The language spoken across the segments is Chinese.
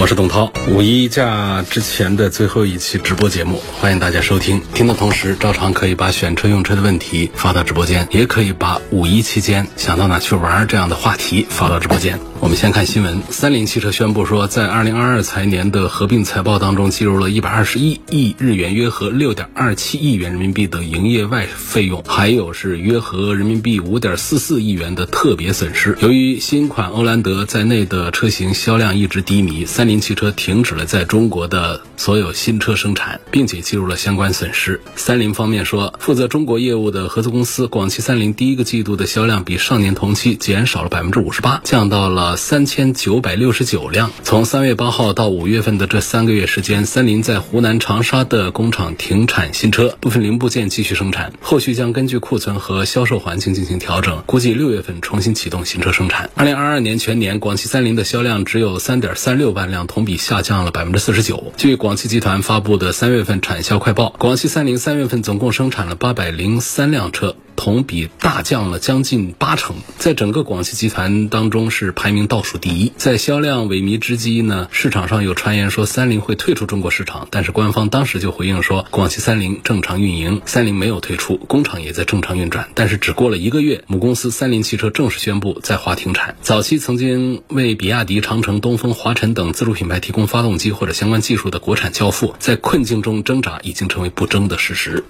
我是董涛。五一假之前的最后一期直播节目，欢迎大家收听。听的同时，照常可以把选车用车的问题发到直播间，也可以把五一期间想到哪去玩这样的话题发到直播间。我们先看新闻，三菱汽车宣布说，在二零二二财年的合并财报当中，计入了一百二十一亿日元，约合六点二七亿元人民币的营业外费用，还有是约合人民币五点四四亿元的特别损失。由于新款欧蓝德在内的车型销量一直低迷，三菱汽车停止了在中国的所有新车生产，并且计入了相关损失。三菱方面说，负责中国业务的合资公司广汽三菱第一个季度的销量比上年同期减少了百分之五十八，降到了三千九百六十九辆。从三月八号到五月份的这三个月时间，三菱在湖南长沙的工厂停产新车，部分零部件继续生产，后续将根据库存和销售环境进行调整，估计六月份重新启动新车生产。二零二二年全年，广汽三菱的销量只有三点三六万量，同比下降了百分之四十九。据广汽集团发布的三月份产销快报，广汽三菱三月份总共生产了八百零三辆车。同比大降了将近八成，在整个广汽集团当中是排名倒数第一。在销量萎靡之际呢，市场上有传言说三菱会退出中国市场，但是官方当时就回应说，广汽三菱正常运营，三菱没有退出，工厂也在正常运转。但是只过了一个月，母公司三菱汽车正式宣布在华停产。早期曾经为比亚迪、长城、东风、华晨等自主品牌提供发动机或者相关技术的国产交付，在困境中挣扎已经成为不争的事实。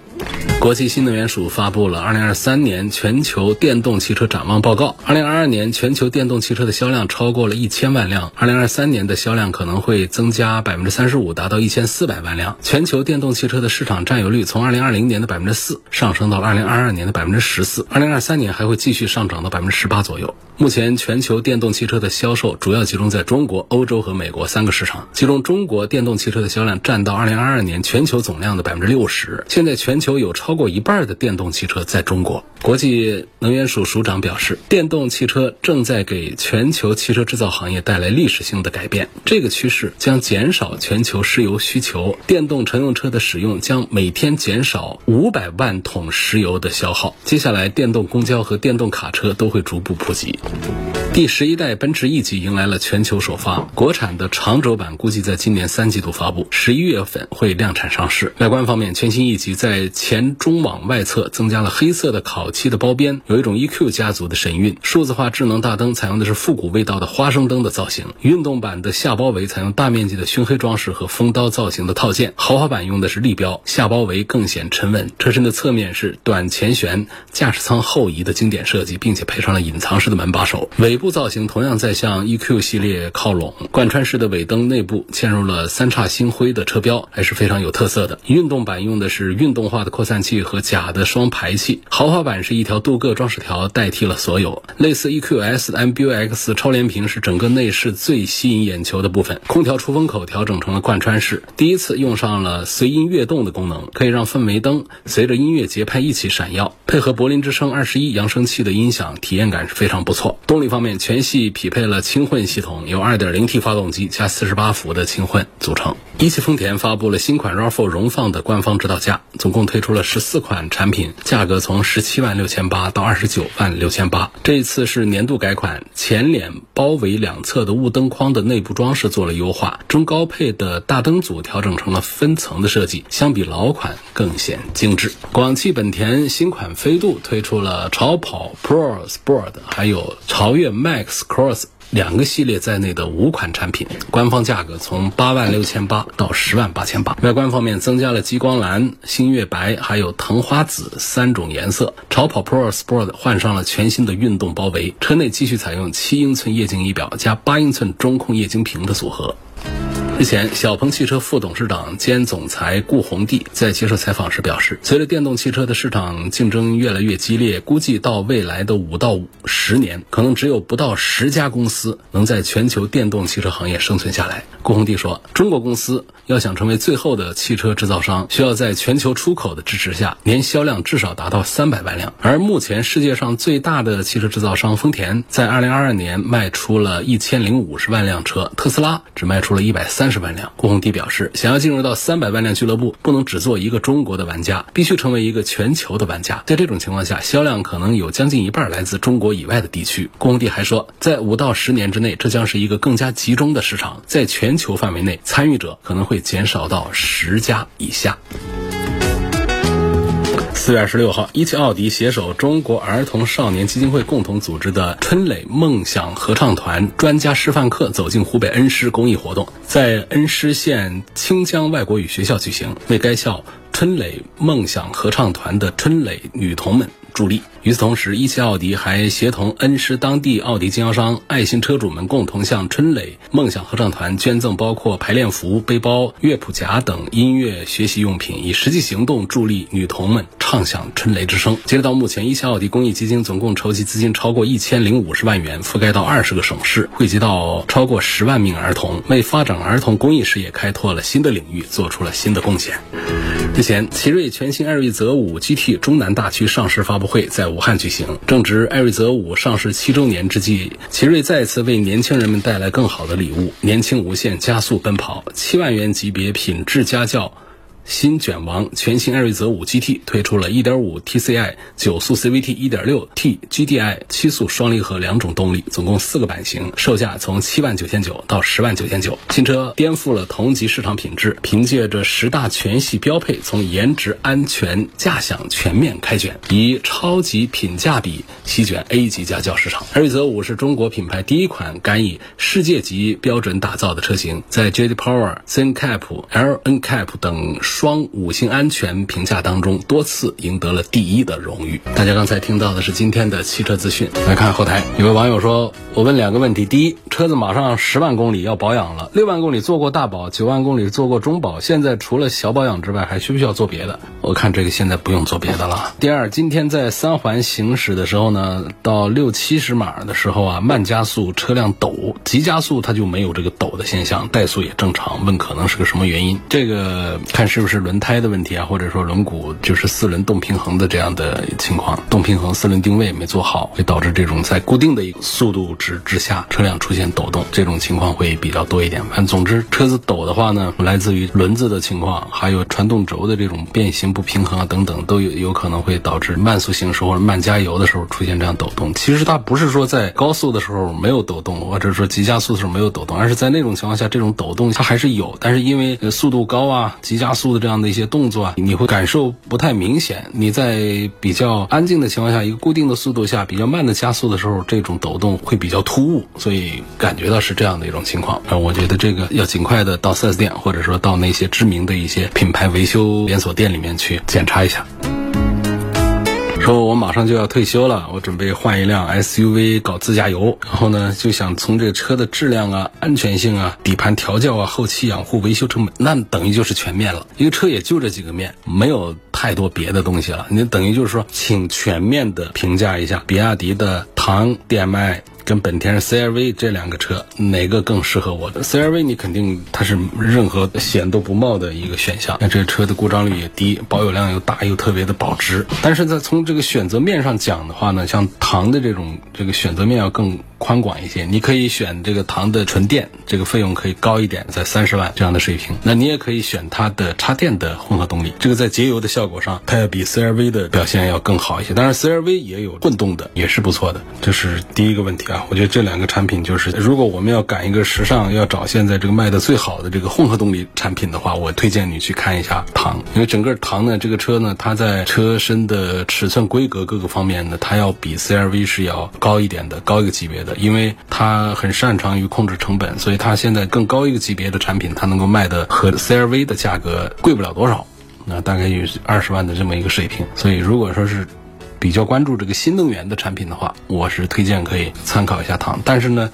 国际新能源署发布了二零二三年全球电动汽车展望报告。二零二二年全球电动汽车的销量超过了一千万辆，二零二三年的销量可能会增加百分之三十五，达到一千四百万辆。全球电动汽车的市场占有率从二零二零年的百分之四上升到了二零二二年的百分之十四，二零二三年还会继续上涨到百分之十八左右。目前全球电动汽车的销售主要集中在中国、欧洲和美国三个市场，其中中国电动汽车的销量占到二零二二年全球总量的百分之六十。现在全球有超过一半的电动汽车在中国。国国际能源署署长表示，电动汽车正在给全球汽车制造行业带来历史性的改变。这个趋势将减少全球石油需求，电动乘用车的使用将每天减少五百万桶石油的消耗。接下来，电动公交和电动卡车都会逐步普及。第十一代奔驰 E 级迎来了全球首发，国产的长轴版估计在今年三季度发布，十一月份会量产上市。外观方面，全新 E 级在前中网外侧增加了黑色的烤漆的包边，有一种 EQ 家族的神韵。数字化智能大灯采用的是复古味道的花生灯的造型，运动版的下包围采用大面积的熏黑装饰和风刀造型的套件，豪华版用的是立标，下包围更显沉稳。车身的侧面是短前悬，驾驶舱后移的经典设计，并且配上了隐藏式的门把手。尾部造型同样在向 EQ 系列靠拢，贯穿式的尾灯内部嵌入了三叉星辉的车标，还是非常有特色的。运动版用的是运动化的扩散器和假的双排气，豪豪华版是一条镀铬装饰条代替了所有。类似 EQS 的 MBUX 超联屏是整个内饰最吸引眼球的部分，空调出风口调整成了贯穿式，第一次用上了随音跃动的功能，可以让氛围灯随着音乐节拍一起闪耀，配合柏林之声二十一扬声器的音响，体验感是非常不错。动力方面，全系匹配了轻混系统，由 2.0T 发动机加48伏的轻混组成。一汽丰田发布了新款 RAV4 荣放的官方指导价，总共推出了十四款产品，价格从十十七万六千八到二十九万六千八。这一次是年度改款，前脸包围两侧的雾灯框的内部装饰做了优化，中高配的大灯组调整成了分层的设计，相比老款更显精致。广汽本田新款飞度推出了超跑 Pro Sport，还有超越 Max Cross。两个系列在内的五款产品，官方价格从八万六千八到十万八千八。外观方面增加了激光蓝、星月白还有藤花紫三种颜色。超跑 Pro Sport 换上了全新的运动包围，车内继续采用七英寸液晶仪表加八英寸中控液晶屏的组合。日前，小鹏汽车副董事长兼总裁顾宏娣在接受采访时表示，随着电动汽车的市场竞争越来越激烈，估计到未来的五到十年，可能只有不到十家公司能在全球电动汽车行业生存下来。顾宏娣说，中国公司要想成为最后的汽车制造商，需要在全球出口的支持下，年销量至少达到三百万辆。而目前世界上最大的汽车制造商丰田，在二零二二年卖出了一千零五十万辆车，特斯拉只卖出了一百三。三十万辆。郭宏娣表示，想要进入到三百万辆俱乐部，不能只做一个中国的玩家，必须成为一个全球的玩家。在这种情况下，销量可能有将近一半来自中国以外的地区。郭宏娣还说，在五到十年之内，这将是一个更加集中的市场，在全球范围内，参与者可能会减少到十家以下。四月二十六号，一汽奥迪携手中国儿童少年基金会共同组织的春蕾梦想合唱团专家示范课走进湖北恩施公益活动，在恩施县清江外国语学校举行，为该校春蕾梦想合唱团的春蕾女童们助力。与此同时，一汽奥迪还协同恩施当地奥迪经销商、爱心车主们共同向春蕾梦想合唱团捐赠包括排练服、背包、乐谱夹等音乐学习用品，以实际行动助力女童们唱响春雷之声。截止到目前，一汽奥迪公益基金总共筹集资金超过一千零五十万元，覆盖到二十个省市，惠及到超过十万名儿童，为发展儿童公益事业开拓了新的领域，做出了新的贡献。日前，奇瑞全新艾瑞泽五 GT 中南大区上市发布会在武汉举行。正值艾瑞泽五上市七周年之际，奇瑞再次为年轻人们带来更好的礼物——年轻无限，加速奔跑，七万元级别品质家轿。新卷王全新艾瑞泽五 GT 推出了1.5 TCI 九速 CVT、1.6T GDI 七速双离合两种动力，总共四个版型，售价从七万九千九到十万九千九。新车颠覆了同级市场品质，凭借着十大全系标配，从颜值、安全、驾享全面开卷，以超级品价比席卷 A 级家轿市场。艾瑞泽五是中国品牌第一款敢以世界级标准打造的车型，在 JD Power、CNCAP、LNCAP 等。双五星安全评价当中多次赢得了第一的荣誉。大家刚才听到的是今天的汽车资讯。来看后台，有位网友说：“我问两个问题，第一，车子马上十万公里要保养了，六万公里做过大保，九万公里做过中保，现在除了小保养之外，还需不需要做别的？我看这个现在不用做别的了。第二，今天在三环行驶的时候呢，到六七十码的时候啊，慢加速车辆抖，急加速它就没有这个抖的现象，怠速也正常。问可能是个什么原因？这个看是。是轮胎的问题啊，或者说轮毂就是四轮动平衡的这样的情况，动平衡四轮定位没做好，会导致这种在固定的一个速度值之下，车辆出现抖动，这种情况会比较多一点。反正总之，车子抖的话呢，来自于轮子的情况，还有传动轴的这种变形不平衡啊等等，都有有可能会导致慢速行驶或者慢加油的时候出现这样抖动。其实它不是说在高速的时候没有抖动，或者说急加速的时候没有抖动，而是在那种情况下，这种抖动它还是有，但是因为速度高啊，急加速。这样的一些动作啊，你会感受不太明显。你在比较安静的情况下，一个固定的速度下，比较慢的加速的时候，这种抖动会比较突兀，所以感觉到是这样的一种情况。啊，我觉得这个要尽快的到四 S 店，或者说到那些知名的一些品牌维修连锁店里面去检查一下。说我马上就要退休了，我准备换一辆 SUV 搞自驾游，然后呢就想从这个车的质量啊、安全性啊、底盘调教啊、后期养护、维修成本，那等于就是全面了。一个车也就这几个面，没有太多别的东西了。你等于就是说，请全面的评价一下比亚迪的唐 DM-i。跟本田 CRV 这两个车哪个更适合我的？CRV 你肯定它是任何险都不冒的一个选项，那这个车的故障率也低，保有量又大，又特别的保值。但是在从这个选择面上讲的话呢，像唐的这种这个选择面要更。宽广一些，你可以选这个唐的纯电，这个费用可以高一点，在三十万这样的水平。那你也可以选它的插电的混合动力，这个在节油的效果上，它要比 CRV 的表现要更好一些。当然，CRV 也有混动的，也是不错的。这是第一个问题啊，我觉得这两个产品就是，如果我们要赶一个时尚，要找现在这个卖的最好的这个混合动力产品的话，我推荐你去看一下唐，因为整个唐呢，这个车呢，它在车身的尺寸规格各个方面呢，它要比 CRV 是要高一点的，高一个级别的。因为它很擅长于控制成本，所以它现在更高一个级别的产品，它能够卖的和 CRV 的价格贵不了多少，那大概有二十万的这么一个水平。所以如果说是比较关注这个新能源的产品的话，我是推荐可以参考一下唐。但是呢，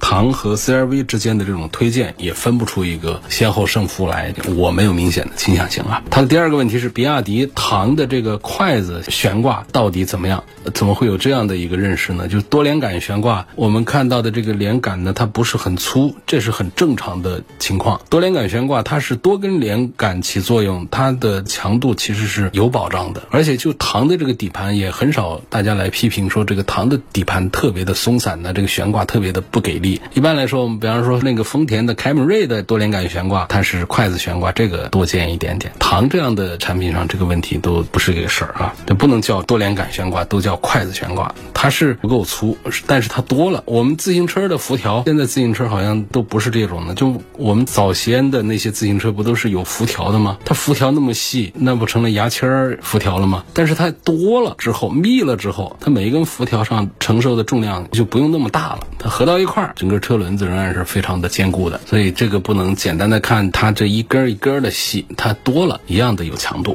唐和 CRV 之间的这种推荐也分不出一个先后胜负来，我没有明显的倾向性啊。它的第二个问题是，比亚迪唐的这个筷子悬挂到底怎么样？怎么会有这样的一个认识呢？就是多连杆悬挂，我们看到的这个连杆呢，它不是很粗，这是很正常的情况。多连杆悬挂它是多根连杆起作用，它的强度其实是有保障的，而且就唐的这个底盘也很少大家来批评说这个唐的底盘特别的松散呢，这个悬挂特别的不给力。一般来说，我们比方说那个丰田的凯美瑞的多连杆悬挂，它是筷子悬挂，这个多见一点点。唐这样的产品上，这个问题都不是一个事儿啊，这不能叫多连杆悬挂，都叫筷子悬挂。它是不够粗，但是它多了。我们自行车的辐条，现在自行车好像都不是这种的。就我们早先的那些自行车，不都是有辐条的吗？它辐条那么细，那不成了牙签儿辐条了吗？但是它多了之后，密了之后，它每一根辐条上承受的重量就不用那么大了。它合到一块儿，整个车轮子仍然是非常的坚固的。所以这个不能简单的看它这一根一根的细，它多了一样的有强度。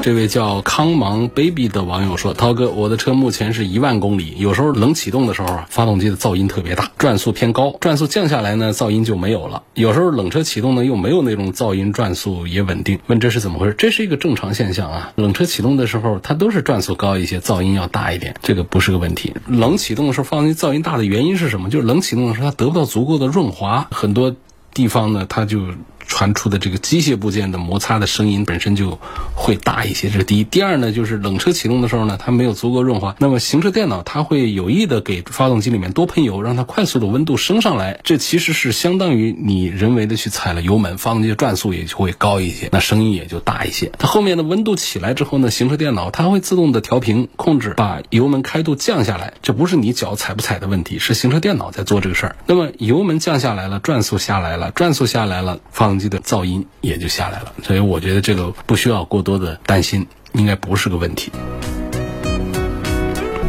这位叫康芒 baby 的网友说：“涛哥，我的车目前是一万公里，有时候冷启动的时候啊，发动机的噪音特别大，转速偏高，转速降下来呢，噪音就没有了。有时候冷车启动呢，又没有那种噪音，转速也稳定。问这是怎么回事？这是一个正常现象啊。冷车启动的时候，它都是转速高一些，噪音要大一点，这个不是个问题。冷启动的时候，发动机噪音大的原因是什么？就是冷启动的时候，它得不到足够的润滑，很多地方呢，它就。”传出的这个机械部件的摩擦的声音本身就会大一些，这是第一。第二呢，就是冷车启动的时候呢，它没有足够润滑，那么行车电脑它会有意的给发动机里面多喷油，让它快速的温度升上来。这其实是相当于你人为的去踩了油门，发动机的转速也就会高一些，那声音也就大一些。它后面的温度起来之后呢，行车电脑它会自动的调频控制，把油门开度降下来。这不是你脚踩不踩的问题，是行车电脑在做这个事儿。那么油门降下来了，转速下来了，转速下来了，放动机的噪音也就下来了，所以我觉得这个不需要过多的担心，应该不是个问题。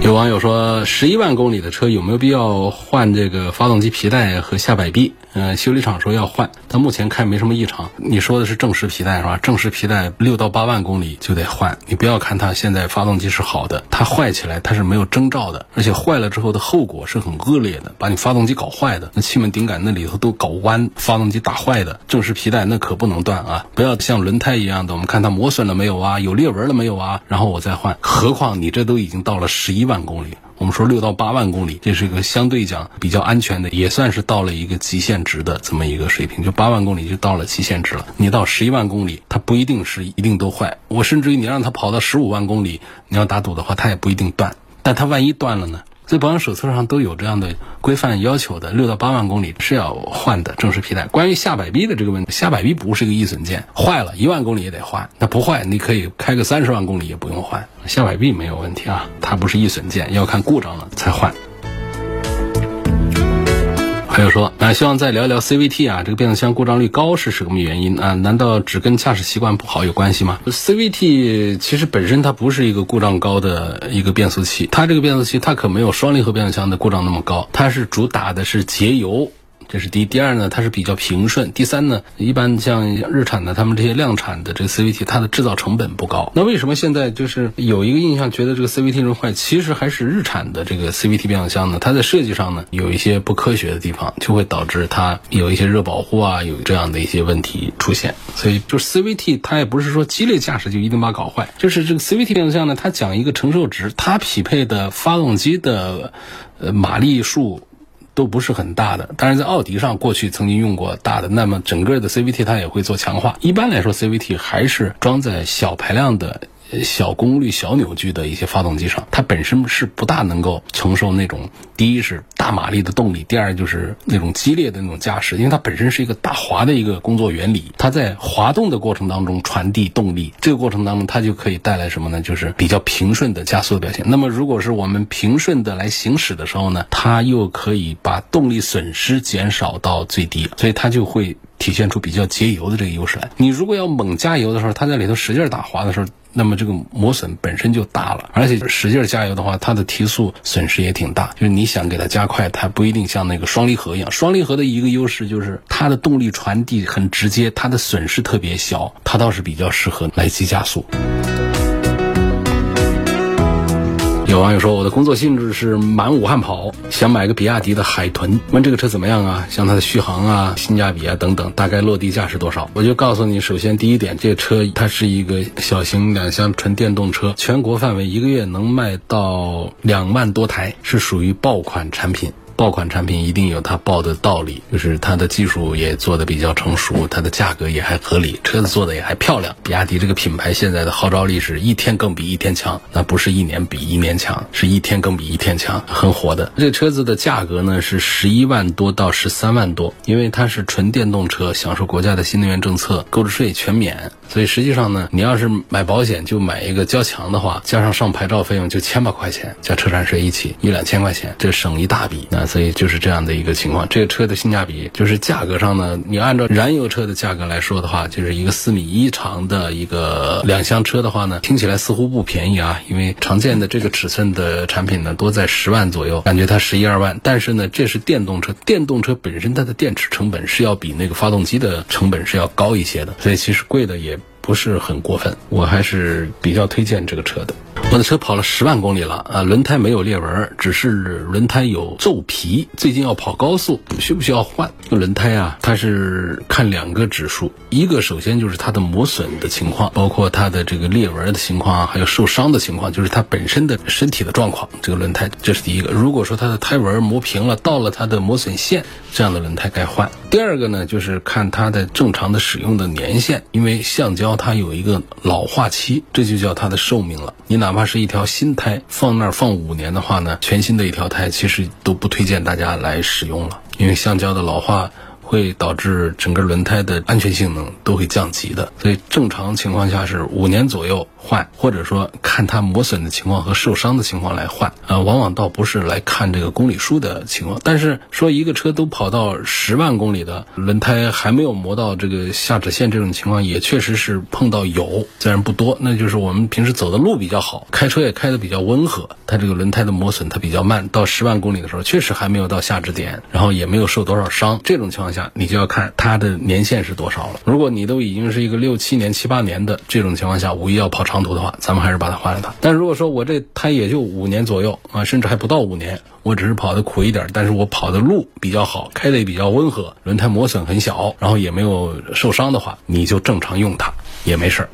有网友说，十一万公里的车有没有必要换这个发动机皮带和下摆臂？嗯，修理厂说要换，但目前看没什么异常。你说的是正时皮带是吧？正时皮带六到八万公里就得换。你不要看它现在发动机是好的，它坏起来它是没有征兆的，而且坏了之后的后果是很恶劣的，把你发动机搞坏的，那气门顶杆那里头都搞弯，发动机打坏的。正时皮带那可不能断啊！不要像轮胎一样的，我们看它磨损了没有啊？有裂纹了没有啊？然后我再换。何况你这都已经到了十一万公里。我们说六到八万公里，这是一个相对讲比较安全的，也算是到了一个极限值的这么一个水平。就八万公里就到了极限值了。你到十一万公里，它不一定是一定都坏。我甚至于你让它跑到十五万公里，你要打赌的话，它也不一定断。但它万一断了呢？在保养手册上都有这样的规范要求的，六到八万公里是要换的正式皮带。关于下摆臂的这个问题，下摆臂不是个易损件，坏了一万公里也得换。那不坏，你可以开个三十万公里也不用换。下摆臂没有问题啊，它不是易损件，要看故障了才换。没有说，啊，希望再聊一聊 CVT 啊，这个变速箱故障率高是什么原因啊？难道只跟驾驶习惯不好有关系吗？CVT 其实本身它不是一个故障高的一个变速器，它这个变速器它可没有双离合变速箱的故障那么高，它是主打的是节油。这是第一，第二呢，它是比较平顺。第三呢，一般像日产的，他们这些量产的这个 CVT，它的制造成本不高。那为什么现在就是有一个印象，觉得这个 CVT 容易坏？其实还是日产的这个 CVT 变速箱呢，它在设计上呢有一些不科学的地方，就会导致它有一些热保护啊，有这样的一些问题出现。所以，就 CVT 它也不是说激烈驾驶就一定把它搞坏，就是这个 CVT 变速箱呢，它讲一个承受值，它匹配的发动机的呃马力数。都不是很大的，但是在奥迪上过去曾经用过大的，那么整个的 CVT 它也会做强化。一般来说，CVT 还是装在小排量的。小功率、小扭矩的一些发动机上，它本身是不大能够承受那种第一是大马力的动力，第二就是那种激烈的那种驾驶，因为它本身是一个打滑的一个工作原理，它在滑动的过程当中传递动力，这个过程当中它就可以带来什么呢？就是比较平顺的加速的表现。那么如果是我们平顺的来行驶的时候呢，它又可以把动力损失减少到最低，所以它就会体现出比较节油的这个优势来。你如果要猛加油的时候，它在里头使劲打滑的时候。那么这个磨损本身就大了，而且使劲加油的话，它的提速损失也挺大。就是你想给它加快，它不一定像那个双离合一样。双离合的一个优势就是它的动力传递很直接，它的损失特别小，它倒是比较适合来急加速。有网友说，我的工作性质是满武汉跑，想买个比亚迪的海豚，问这个车怎么样啊？像它的续航啊、性价比啊等等，大概落地价是多少？我就告诉你，首先第一点，这车它是一个小型两厢纯电动车，全国范围一个月能卖到两万多台，是属于爆款产品。爆款产品一定有它爆的道理，就是它的技术也做的比较成熟，它的价格也还合理，车子做的也还漂亮。比亚迪这个品牌现在的号召力是一天更比一天强，那不是一年比一年强，是一天更比一天强，很火的。这车子的价格呢是十一万多到十三万多，因为它是纯电动车，享受国家的新能源政策，购置税全免，所以实际上呢，你要是买保险就买一个交强的话，加上上牌照费用就千把块钱，加车船税一起一两千块钱，这省一大笔。那所以就是这样的一个情况，这个车的性价比就是价格上呢，你按照燃油车的价格来说的话，就是一个四米一长的一个两厢车的话呢，听起来似乎不便宜啊，因为常见的这个尺寸的产品呢，多在十万左右，感觉它十一二万，但是呢，这是电动车，电动车本身它的电池成本是要比那个发动机的成本是要高一些的，所以其实贵的也不是很过分，我还是比较推荐这个车的。我的车跑了十万公里了啊，轮胎没有裂纹，只是轮胎有皱皮。最近要跑高速，需不需要换轮胎啊？它是看两个指数，一个首先就是它的磨损的情况，包括它的这个裂纹的情况啊，还有受伤的情况，就是它本身的身体的状况。这个轮胎这是第一个。如果说它的胎纹磨平了，到了它的磨损线，这样的轮胎该换。第二个呢，就是看它的正常的使用的年限，因为橡胶它有一个老化期，这就叫它的寿命了。你哪哪怕是一条新胎放那儿放五年的话呢，全新的一条胎其实都不推荐大家来使用了，因为橡胶的老化会导致整个轮胎的安全性能都会降级的。所以正常情况下是五年左右换，或者说看它磨损的情况和受伤的情况来换。啊，往往倒不是来看这个公里数的情况。但是说一个车都跑到十万公里的轮胎还没有磨到这个下止线这种情况，也确实是碰到有，虽然不多，那就是我们平时走的路比较好，开车也开的比较温和，它这个轮胎的磨损它比较慢，到十万公里的时候确实还没有到下止点，然后也没有受多少伤。这种情况下，你就要看它的年限是多少了。如果你都已经是一个六七年、七八年的这种情况下，无疑要跑长途的话，咱们还是把它换了它。但如果说我这胎也就五年左右啊，甚至还不到五年，我只是跑的苦一点，但是我跑的路比较好，开的也比较温和，轮胎磨损很小，然后也没有受伤的话，你就正常用它也没事儿。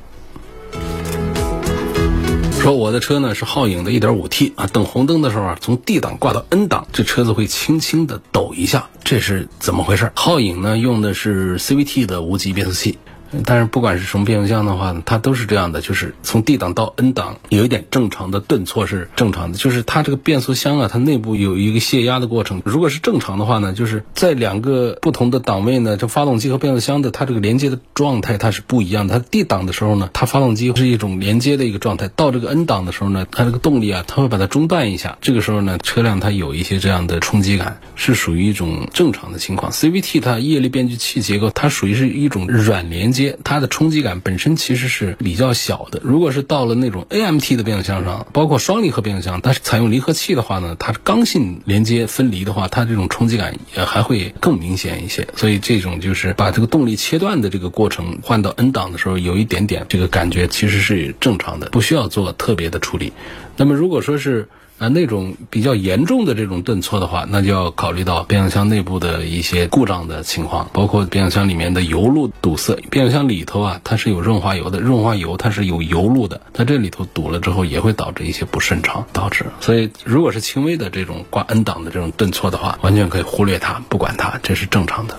说我的车呢是皓影的 1.5T 啊，等红灯的时候啊，从 D 档挂到 N 档，这车子会轻轻的抖一下，这是怎么回事？皓影呢用的是 CVT 的无级变速器。但是不管是什么变速箱的话，它都是这样的，就是从 D 档到 N 档有一点正常的顿挫是正常的，就是它这个变速箱啊，它内部有一个泄压的过程。如果是正常的话呢，就是在两个不同的档位呢，这发动机和变速箱的它这个连接的状态它是不一样的。它 D 档的时候呢，它发动机是一种连接的一个状态；到这个 N 档的时候呢，它这个动力啊，它会把它中断一下。这个时候呢，车辆它有一些这样的冲击感，是属于一种正常的情况。CVT 它液力变矩器结构，它属于是一种软连接，它的冲击感本身其实是比较小的。如果是到了那种 AMT 的变速箱上，包括双离合变速箱，它是采用离合器的话呢，它刚性连接分离的话，它这种冲击感也还会更明显一些。所以这种就是把这个动力切断的这个过程换到 N 档的时候，有一点点这个感觉其实是正常的，不需要做特别的处理。那么如果说是啊，那种比较严重的这种顿挫的话，那就要考虑到变速箱内部的一些故障的情况，包括变速箱里面的油路堵塞。变速箱里头啊，它是有润滑油的，润滑油它是有油路的，它这里头堵了之后，也会导致一些不顺畅，导致。所以，如果是轻微的这种挂 N 档的这种顿挫的话，完全可以忽略它，不管它，这是正常的。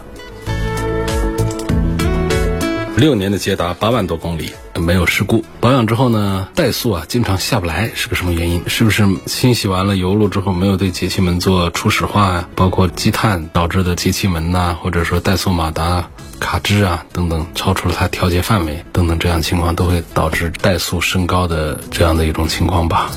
六年的捷达，八万多公里，没有事故。保养之后呢，怠速啊，经常下不来，是个什么原因？是不是清洗完了油路之后，没有对节气门做初始化呀？包括积碳导致的节气门呐，或者说怠速马达卡滞啊等等，超出了它调节范围等等，这样情况都会导致怠速升高的这样的一种情况吧。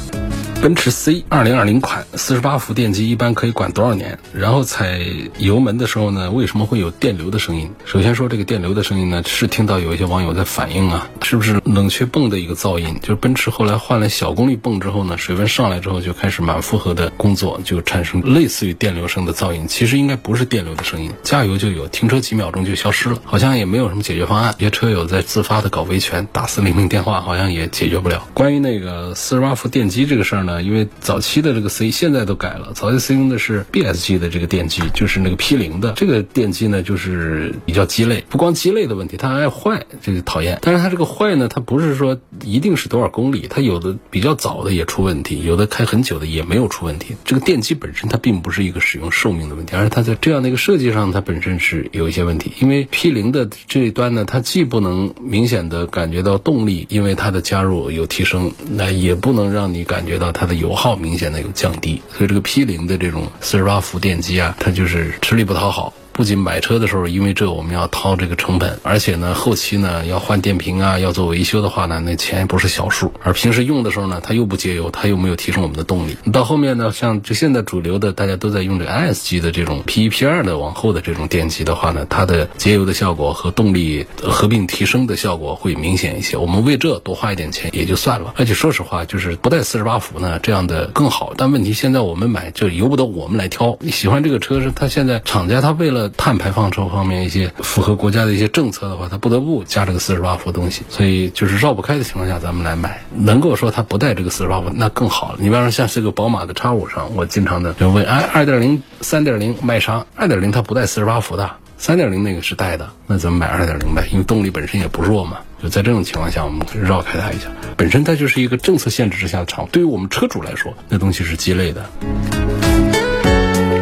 奔驰 C 二零二零款四十八伏电机一般可以管多少年？然后踩油门的时候呢，为什么会有电流的声音？首先说这个电流的声音呢，是听到有一些网友在反映啊，是不是冷却泵的一个噪音？就是奔驰后来换了小功率泵之后呢，水温上来之后就开始满负荷的工作，就产生类似于电流声的噪音。其实应该不是电流的声音，加油就有，停车几秒钟就消失了，好像也没有什么解决方案。一些车友在自发的搞维权，打四零零电话好像也解决不了。关于那个四十八伏电机这个事儿呢？呢，因为早期的这个 C 现在都改了，早期 C 用的是 BSG 的这个电机，就是那个 P 零的这个电机呢，就是比较鸡肋，不光鸡肋的问题，它还坏，这个讨厌。但是它这个坏呢，它不是说一定是多少公里，它有的比较早的也出问题，有的开很久的也没有出问题。这个电机本身它并不是一个使用寿命的问题，而是它在这样的一个设计上，它本身是有一些问题。因为 P 零的这一端呢，它既不能明显的感觉到动力，因为它的加入有提升，那也不能让你感觉到它它的油耗明显的有降低。所以这个 P 零的这种四十八伏电机啊，它就是吃力不讨好。不仅买车的时候，因为这我们要掏这个成本，而且呢，后期呢要换电瓶啊，要做维修的话呢，那钱不是小数。而平时用的时候呢，它又不节油，它又没有提升我们的动力。到后面呢，像就现在主流的，大家都在用这个 IS 级的这种 P 一 P 二的往后的这种电机的话呢，它的节油的效果和动力合并提升的效果会明显一些。我们为这多花一点钱也就算了。而且说实话，就是不带四十八伏呢，这样的更好。但问题现在我们买就由不得我们来挑。你喜欢这个车是它现在厂家它为了碳排放车。方面一些符合国家的一些政策的话，它不得不加这个四十八伏东西，所以就是绕不开的情况下，咱们来买。能够说它不带这个四十八伏，那更好了。你比方说像这个宝马的叉五上，我经常的就问，哎，二点零、三点零卖啥？二点零它不带四十八伏的，三点零那个是带的，那咱们买二点零呗，因为动力本身也不弱嘛。就在这种情况下，我们绕开它一下。本身它就是一个政策限制之下的产物，对于我们车主来说，那东西是鸡肋的。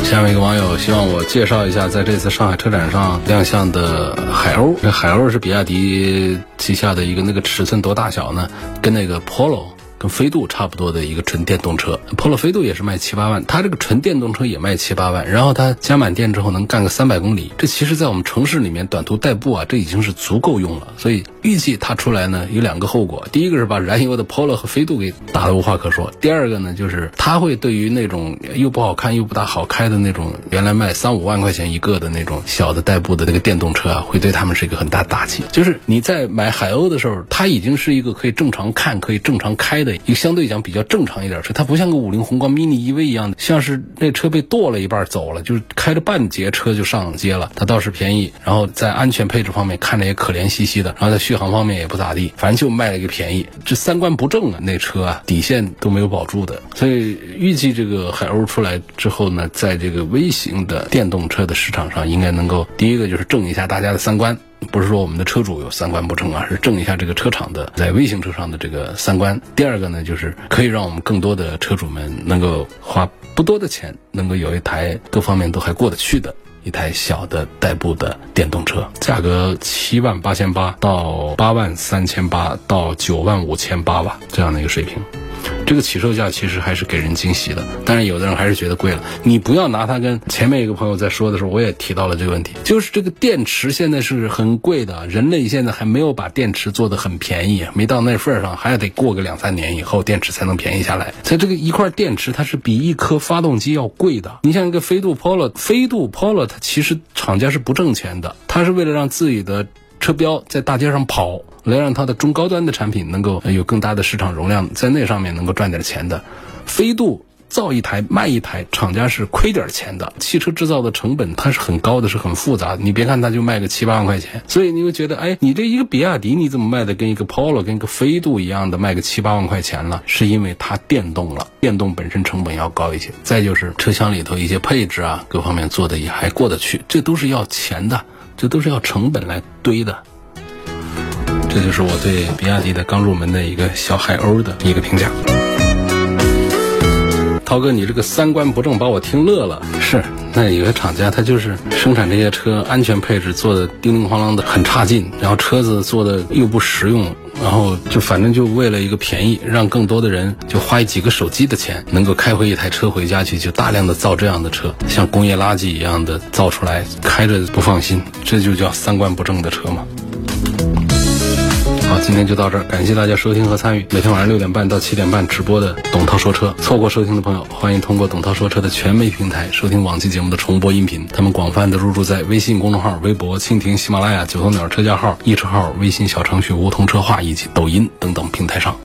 下面一个网友希望我介绍一下，在这次上海车展上亮相的海鸥。这海鸥是比亚迪旗下的一个，那个尺寸多大小呢？跟那个 Polo。跟飞度差不多的一个纯电动车，Polo 飞度也是卖七八万，它这个纯电动车也卖七八万，然后它加满电之后能干个三百公里，这其实在我们城市里面短途代步啊，这已经是足够用了。所以预计它出来呢有两个后果，第一个是把燃油的 Polo 和飞度给打得无话可说，第二个呢就是它会对于那种又不好看又不大好开的那种原来卖三五万块钱一个的那种小的代步的那个电动车啊，会对他们是一个很大打击。就是你在买海鸥的时候，它已经是一个可以正常看、可以正常开的。一个相对讲比较正常一点车，它不像个五菱宏光 mini EV 一样的，像是那车被剁了一半走了，就是开着半截车就上街了。它倒是便宜，然后在安全配置方面看着也可怜兮兮的，然后在续航方面也不咋地，反正就卖了一个便宜。这三观不正啊，那车啊底线都没有保住的。所以预计这个海鸥出来之后呢，在这个微型的电动车的市场上，应该能够第一个就是正一下大家的三观。不是说我们的车主有三观不正啊，是正一下这个车厂的在微型车上的这个三观。第二个呢，就是可以让我们更多的车主们能够花不多的钱，能够有一台各方面都还过得去的一台小的代步的电动车，价格七万八千八到八万三千八到九万五千八吧，这样的一个水平。这个起售价其实还是给人惊喜的，但是有的人还是觉得贵了。你不要拿它跟前面一个朋友在说的时候，我也提到了这个问题，就是这个电池现在是很贵的，人类现在还没有把电池做得很便宜，没到那份儿上，还得过个两三年以后电池才能便宜下来。在这个一块电池，它是比一颗发动机要贵的。你像一个飞度 Polo，飞度 Polo 它其实厂家是不挣钱的，它是为了让自己的车标在大街上跑。来让它的中高端的产品能够有更大的市场容量，在那上面能够赚点钱的。飞度造一台卖一台，厂家是亏点钱的。汽车制造的成本它是很高的，是很复杂的。你别看它就卖个七八万块钱，所以你会觉得，哎，你这一个比亚迪你怎么卖的跟一个 Polo 跟一个飞度一样的卖个七八万块钱了？是因为它电动了，电动本身成本要高一些。再就是车厢里头一些配置啊，各方面做的也还过得去，这都是要钱的，这都是要成本来堆的。这就是我对比亚迪的刚入门的一个小海鸥的一个评价。涛哥，你这个三观不正，把我听乐了。是，那有些厂家他就是生产这些车，安全配置做的叮叮哐啷的很差劲，然后车子做的又不实用，然后就反正就为了一个便宜，让更多的人就花几个手机的钱，能够开回一台车回家去，就大量的造这样的车，像工业垃圾一样的造出来，开着不放心，这就叫三观不正的车嘛。好，今天就到这儿，感谢大家收听和参与每天晚上六点半到七点半直播的董涛说车。错过收听的朋友，欢迎通过董涛说车的全媒平台收听往期节目的重播音频。他们广泛的入驻在微信公众号、微博、蜻蜓、喜马拉雅、九头鸟车架号、易车号、微信小程序梧桐车话以及抖音等等平台上。